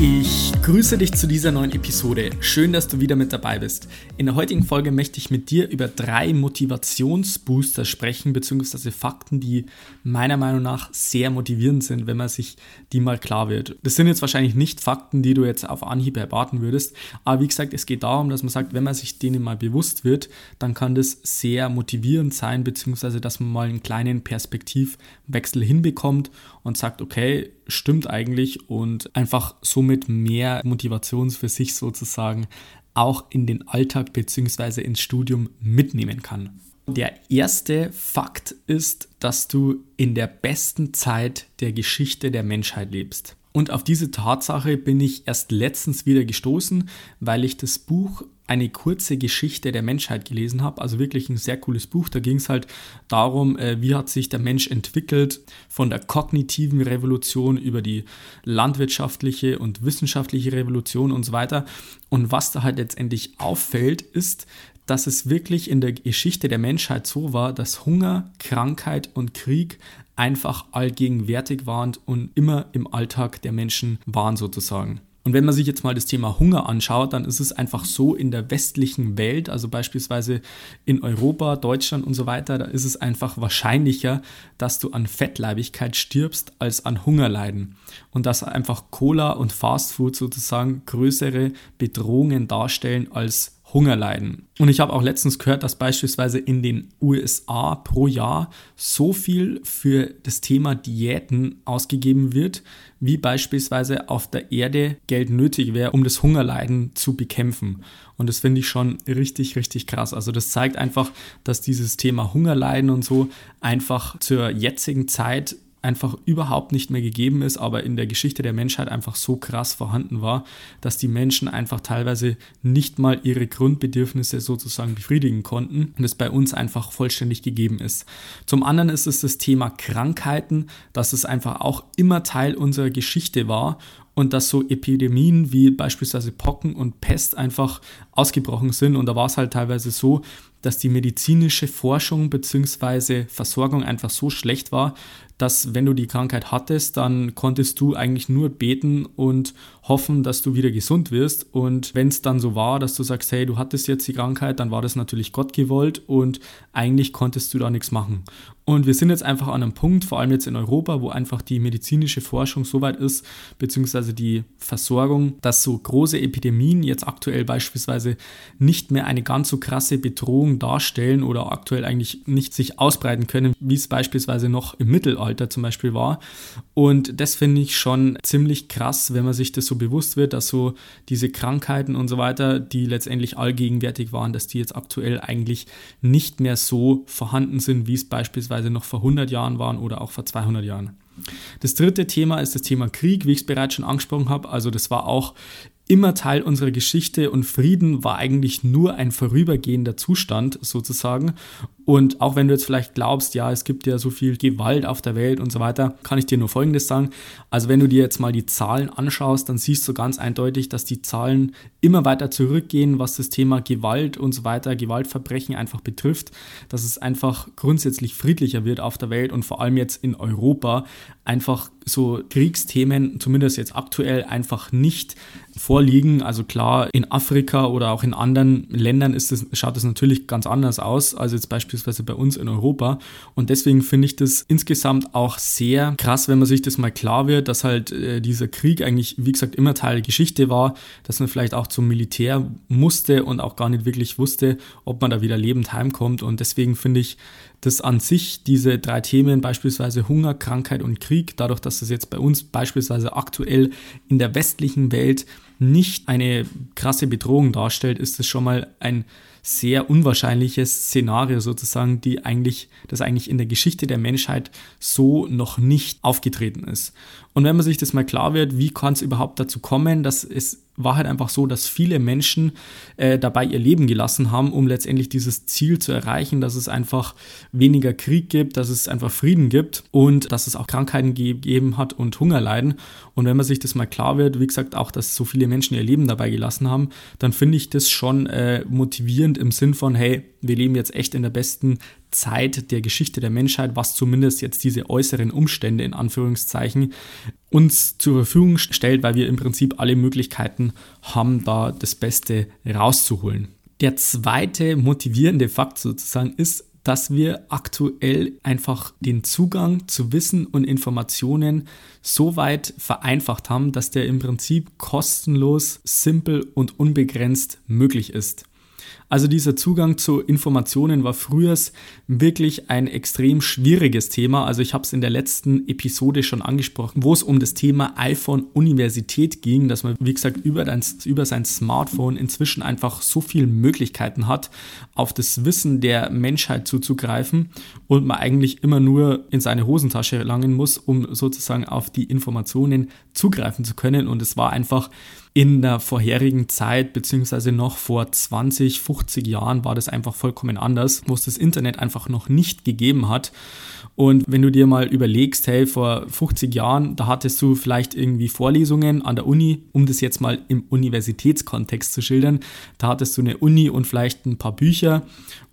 Ich grüße dich zu dieser neuen Episode. Schön, dass du wieder mit dabei bist. In der heutigen Folge möchte ich mit dir über drei Motivationsbooster sprechen, beziehungsweise Fakten, die meiner Meinung nach sehr motivierend sind, wenn man sich die mal klar wird. Das sind jetzt wahrscheinlich nicht Fakten, die du jetzt auf Anhieb erwarten würdest, aber wie gesagt, es geht darum, dass man sagt, wenn man sich denen mal bewusst wird, dann kann das sehr motivierend sein, beziehungsweise dass man mal einen kleinen Perspektivwechsel hinbekommt und sagt, okay, stimmt eigentlich und einfach somit mehr Motivation für sich sozusagen auch in den Alltag bzw. ins Studium mitnehmen kann. Der erste Fakt ist, dass du in der besten Zeit der Geschichte der Menschheit lebst. Und auf diese Tatsache bin ich erst letztens wieder gestoßen, weil ich das Buch eine kurze Geschichte der Menschheit gelesen habe. Also wirklich ein sehr cooles Buch. Da ging es halt darum, äh, wie hat sich der Mensch entwickelt von der kognitiven Revolution über die landwirtschaftliche und wissenschaftliche Revolution und so weiter. Und was da halt letztendlich auffällt, ist, dass es wirklich in der Geschichte der Menschheit so war, dass Hunger, Krankheit und Krieg einfach allgegenwärtig waren und immer im Alltag der Menschen waren sozusagen. Und wenn man sich jetzt mal das Thema Hunger anschaut, dann ist es einfach so in der westlichen Welt, also beispielsweise in Europa, Deutschland und so weiter, da ist es einfach wahrscheinlicher, dass du an Fettleibigkeit stirbst als an Hungerleiden. Und dass einfach Cola und Fastfood sozusagen größere Bedrohungen darstellen als Hunger leiden. Und ich habe auch letztens gehört, dass beispielsweise in den USA pro Jahr so viel für das Thema Diäten ausgegeben wird, wie beispielsweise auf der Erde Geld nötig wäre, um das Hungerleiden zu bekämpfen. Und das finde ich schon richtig, richtig krass. Also das zeigt einfach, dass dieses Thema Hungerleiden und so einfach zur jetzigen Zeit einfach überhaupt nicht mehr gegeben ist, aber in der Geschichte der Menschheit einfach so krass vorhanden war, dass die Menschen einfach teilweise nicht mal ihre Grundbedürfnisse sozusagen befriedigen konnten und es bei uns einfach vollständig gegeben ist. Zum anderen ist es das Thema Krankheiten, dass es einfach auch immer Teil unserer Geschichte war und dass so Epidemien wie beispielsweise Pocken und Pest einfach ausgebrochen sind. Und da war es halt teilweise so, dass die medizinische Forschung bzw. Versorgung einfach so schlecht war, dass wenn du die Krankheit hattest, dann konntest du eigentlich nur beten und hoffen, dass du wieder gesund wirst. Und wenn es dann so war, dass du sagst, hey, du hattest jetzt die Krankheit, dann war das natürlich Gott gewollt und eigentlich konntest du da nichts machen. Und wir sind jetzt einfach an einem Punkt, vor allem jetzt in Europa, wo einfach die medizinische Forschung so weit ist, beziehungsweise die Versorgung, dass so große Epidemien jetzt aktuell beispielsweise nicht mehr eine ganz so krasse Bedrohung darstellen oder aktuell eigentlich nicht sich ausbreiten können, wie es beispielsweise noch im Mittelalter zum Beispiel war. Und das finde ich schon ziemlich krass, wenn man sich das so bewusst wird, dass so diese Krankheiten und so weiter, die letztendlich allgegenwärtig waren, dass die jetzt aktuell eigentlich nicht mehr so vorhanden sind, wie es beispielsweise beispielsweise noch vor 100 Jahren waren oder auch vor 200 Jahren. Das dritte Thema ist das Thema Krieg, wie ich es bereits schon angesprochen habe. Also das war auch immer Teil unserer Geschichte und Frieden war eigentlich nur ein vorübergehender Zustand sozusagen. Und auch wenn du jetzt vielleicht glaubst, ja, es gibt ja so viel Gewalt auf der Welt und so weiter, kann ich dir nur Folgendes sagen. Also wenn du dir jetzt mal die Zahlen anschaust, dann siehst du ganz eindeutig, dass die Zahlen immer weiter zurückgehen, was das Thema Gewalt und so weiter, Gewaltverbrechen einfach betrifft, dass es einfach grundsätzlich friedlicher wird auf der Welt und vor allem jetzt in Europa einfach so Kriegsthemen, zumindest jetzt aktuell, einfach nicht vorliegen. Also klar, in Afrika oder auch in anderen Ländern ist das, schaut es natürlich ganz anders aus, als jetzt beispielsweise bei uns in Europa. Und deswegen finde ich das insgesamt auch sehr krass, wenn man sich das mal klar wird, dass halt äh, dieser Krieg eigentlich, wie gesagt, immer Teil der Geschichte war, dass man vielleicht auch zum Militär musste und auch gar nicht wirklich wusste, ob man da wieder lebend heimkommt. Und deswegen finde ich das an sich, diese drei Themen, beispielsweise Hunger, Krankheit und Krieg, dadurch, dass das jetzt bei uns beispielsweise aktuell in der westlichen Welt nicht eine krasse Bedrohung darstellt, ist es schon mal ein sehr unwahrscheinliches Szenario sozusagen, die eigentlich, das eigentlich in der Geschichte der Menschheit so noch nicht aufgetreten ist. Und wenn man sich das mal klar wird, wie kann es überhaupt dazu kommen, dass es war halt einfach so, dass viele Menschen äh, dabei ihr Leben gelassen haben, um letztendlich dieses Ziel zu erreichen, dass es einfach weniger Krieg gibt, dass es einfach Frieden gibt und dass es auch Krankheiten gegeben hat und Hungerleiden. Und wenn man sich das mal klar wird, wie gesagt, auch, dass so viele Menschen ihr Leben dabei gelassen haben, dann finde ich das schon äh, motivierend im Sinn von, hey, wir leben jetzt echt in der besten Zeit der Geschichte der Menschheit, was zumindest jetzt diese äußeren Umstände in Anführungszeichen uns zur Verfügung stellt, weil wir im Prinzip alle Möglichkeiten haben, da das Beste rauszuholen. Der zweite motivierende Fakt sozusagen ist, dass wir aktuell einfach den Zugang zu Wissen und Informationen so weit vereinfacht haben, dass der im Prinzip kostenlos, simpel und unbegrenzt möglich ist. Also dieser Zugang zu Informationen war früher wirklich ein extrem schwieriges Thema. Also ich habe es in der letzten Episode schon angesprochen, wo es um das Thema iPhone Universität ging, dass man, wie gesagt, über, dein, über sein Smartphone inzwischen einfach so viele Möglichkeiten hat, auf das Wissen der Menschheit zuzugreifen und man eigentlich immer nur in seine Hosentasche langen muss, um sozusagen auf die Informationen zugreifen zu können. Und es war einfach in der vorherigen Zeit, beziehungsweise noch vor 20, 50 Jahren war das einfach vollkommen anders, wo es das Internet einfach noch nicht gegeben hat. Und wenn du dir mal überlegst, hey, vor 50 Jahren, da hattest du vielleicht irgendwie Vorlesungen an der Uni, um das jetzt mal im Universitätskontext zu schildern, da hattest du eine Uni und vielleicht ein paar Bücher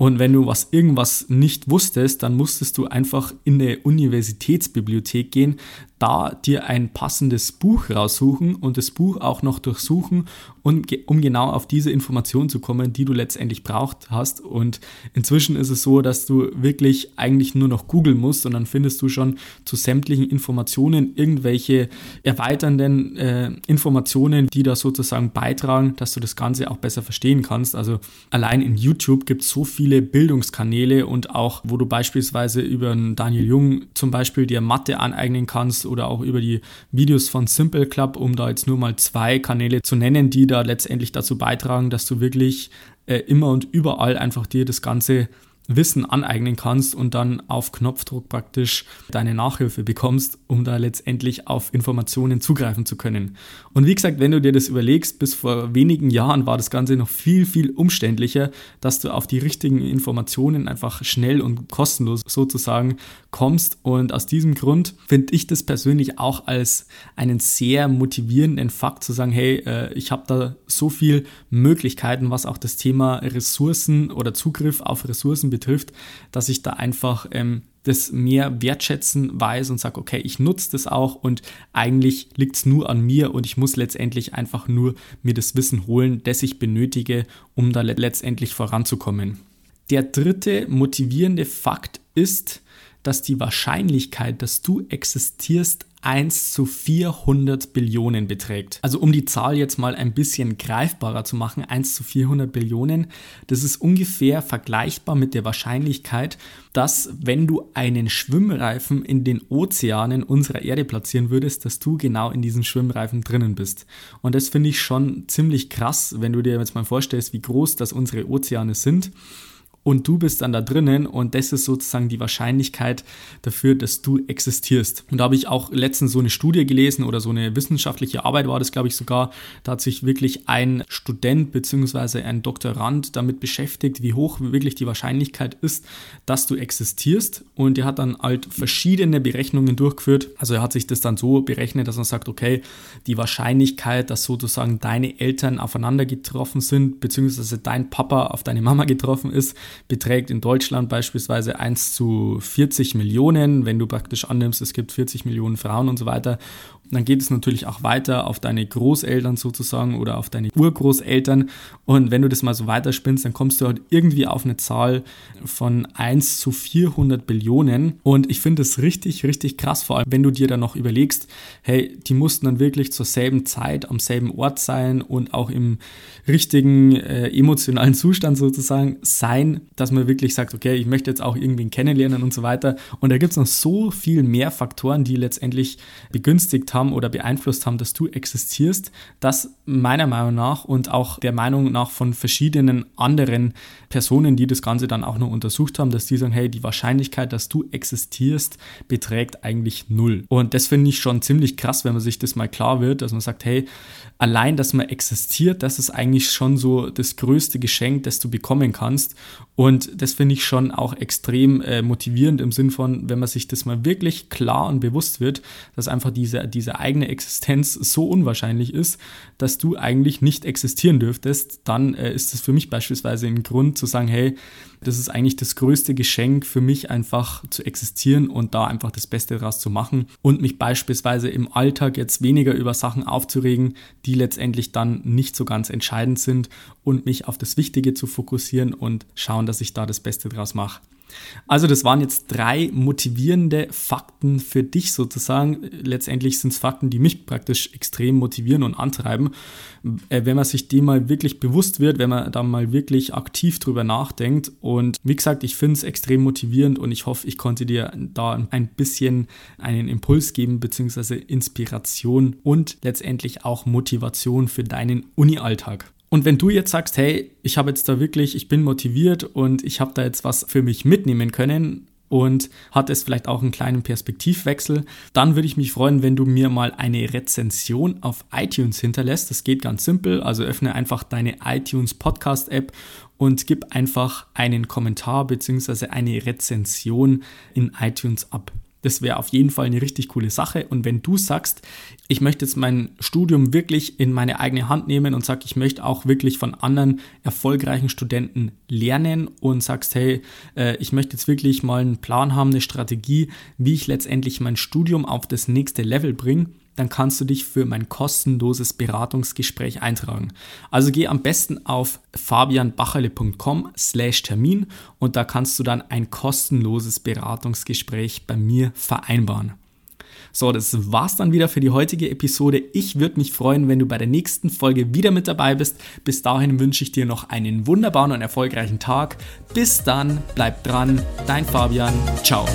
und wenn du was irgendwas nicht wusstest, dann musstest du einfach in eine Universitätsbibliothek gehen, da dir ein passendes Buch raussuchen und das Buch auch noch durchsuchen, und, um genau auf diese Information zu kommen, die du letztendlich braucht hast. Und inzwischen ist es so, dass du wirklich eigentlich nur noch googeln musst und dann findest du schon zu sämtlichen Informationen irgendwelche erweiternden äh, Informationen, die da sozusagen beitragen, dass du das Ganze auch besser verstehen kannst. Also allein in YouTube gibt es so viele Bildungskanäle und auch, wo du beispielsweise über Daniel Jung zum Beispiel dir Mathe aneignen kannst oder auch über die Videos von Simple Club, um da jetzt nur mal zwei Kanäle zu nennen, die da letztendlich dazu beitragen, dass du wirklich äh, immer und überall einfach dir das Ganze Wissen aneignen kannst und dann auf Knopfdruck praktisch deine Nachhilfe bekommst, um da letztendlich auf Informationen zugreifen zu können. Und wie gesagt, wenn du dir das überlegst, bis vor wenigen Jahren war das Ganze noch viel, viel umständlicher, dass du auf die richtigen Informationen einfach schnell und kostenlos sozusagen kommst. Und aus diesem Grund finde ich das persönlich auch als einen sehr motivierenden Fakt zu sagen, hey, äh, ich habe da so viel Möglichkeiten, was auch das Thema Ressourcen oder Zugriff auf Ressourcen betrifft, dass ich da einfach ähm, das mehr wertschätzen weiß und sage, okay, ich nutze das auch und eigentlich liegt es nur an mir und ich muss letztendlich einfach nur mir das Wissen holen, das ich benötige, um da letztendlich voranzukommen. Der dritte motivierende Fakt ist, dass die Wahrscheinlichkeit, dass du existierst, 1 zu 400 Billionen beträgt. Also um die Zahl jetzt mal ein bisschen greifbarer zu machen, 1 zu 400 Billionen, das ist ungefähr vergleichbar mit der Wahrscheinlichkeit, dass wenn du einen Schwimmreifen in den Ozeanen unserer Erde platzieren würdest, dass du genau in diesem Schwimmreifen drinnen bist. Und das finde ich schon ziemlich krass, wenn du dir jetzt mal vorstellst, wie groß das unsere Ozeane sind und du bist dann da drinnen und das ist sozusagen die Wahrscheinlichkeit dafür, dass du existierst. Und da habe ich auch letztens so eine Studie gelesen oder so eine wissenschaftliche Arbeit war das, glaube ich, sogar. Da hat sich wirklich ein Student bzw. ein Doktorand damit beschäftigt, wie hoch wirklich die Wahrscheinlichkeit ist, dass du existierst. Und er hat dann halt verschiedene Berechnungen durchgeführt. Also er hat sich das dann so berechnet, dass man sagt, okay, die Wahrscheinlichkeit, dass sozusagen deine Eltern aufeinander getroffen sind, beziehungsweise dein Papa auf deine Mama getroffen ist, beträgt in Deutschland beispielsweise 1 zu 40 Millionen, wenn du praktisch annimmst, es gibt 40 Millionen Frauen und so weiter. Dann geht es natürlich auch weiter auf deine Großeltern sozusagen oder auf deine Urgroßeltern. Und wenn du das mal so weiterspinnst, dann kommst du halt irgendwie auf eine Zahl von 1 zu 400 Billionen. Und ich finde das richtig, richtig krass, vor allem wenn du dir dann noch überlegst, hey, die mussten dann wirklich zur selben Zeit am selben Ort sein und auch im richtigen äh, emotionalen Zustand sozusagen sein, dass man wirklich sagt, okay, ich möchte jetzt auch irgendwen kennenlernen und so weiter. Und da gibt es noch so viel mehr Faktoren, die letztendlich begünstigt haben oder beeinflusst haben, dass du existierst, dass meiner Meinung nach und auch der Meinung nach von verschiedenen anderen Personen, die das Ganze dann auch noch untersucht haben, dass die sagen, hey, die Wahrscheinlichkeit, dass du existierst, beträgt eigentlich null. Und das finde ich schon ziemlich krass, wenn man sich das mal klar wird, dass man sagt, hey, allein, dass man existiert, das ist eigentlich schon so das größte Geschenk, das du bekommen kannst. Und das finde ich schon auch extrem äh, motivierend im Sinn von, wenn man sich das mal wirklich klar und bewusst wird, dass einfach diese, diese eigene Existenz so unwahrscheinlich ist, dass du eigentlich nicht existieren dürftest, dann äh, ist das für mich beispielsweise ein Grund zu sagen, hey, das ist eigentlich das größte Geschenk für mich, einfach zu existieren und da einfach das Beste daraus zu machen und mich beispielsweise im Alltag jetzt weniger über Sachen aufzuregen, die letztendlich dann nicht so ganz entscheidend sind und mich auf das Wichtige zu fokussieren und schauen, dass ich da das Beste daraus mache. Also das waren jetzt drei motivierende Fakten für dich sozusagen. Letztendlich sind es Fakten, die mich praktisch extrem motivieren und antreiben. Äh, wenn man sich dem mal wirklich bewusst wird, wenn man da mal wirklich aktiv drüber nachdenkt. Und wie gesagt, ich finde es extrem motivierend und ich hoffe, ich konnte dir da ein bisschen einen Impuls geben, beziehungsweise Inspiration und letztendlich auch Motivation für deinen Uni-Alltag. Und wenn du jetzt sagst, hey, ich habe jetzt da wirklich, ich bin motiviert und ich habe da jetzt was für mich mitnehmen können und hat es vielleicht auch einen kleinen Perspektivwechsel, dann würde ich mich freuen, wenn du mir mal eine Rezension auf iTunes hinterlässt. Das geht ganz simpel, also öffne einfach deine iTunes Podcast App und gib einfach einen Kommentar bzw. eine Rezension in iTunes ab. Das wäre auf jeden Fall eine richtig coole Sache. Und wenn du sagst, ich möchte jetzt mein Studium wirklich in meine eigene Hand nehmen und sag, ich möchte auch wirklich von anderen erfolgreichen Studenten lernen und sagst, hey, äh, ich möchte jetzt wirklich mal einen Plan haben, eine Strategie, wie ich letztendlich mein Studium auf das nächste Level bringe, dann kannst du dich für mein kostenloses Beratungsgespräch eintragen. Also geh am besten auf fabianbacherle.com slash Termin und da kannst du dann ein kostenloses Beratungsgespräch bei mir vereinbaren. So, das war's dann wieder für die heutige Episode. Ich würde mich freuen, wenn du bei der nächsten Folge wieder mit dabei bist. Bis dahin wünsche ich dir noch einen wunderbaren und erfolgreichen Tag. Bis dann, bleib dran, dein Fabian. Ciao.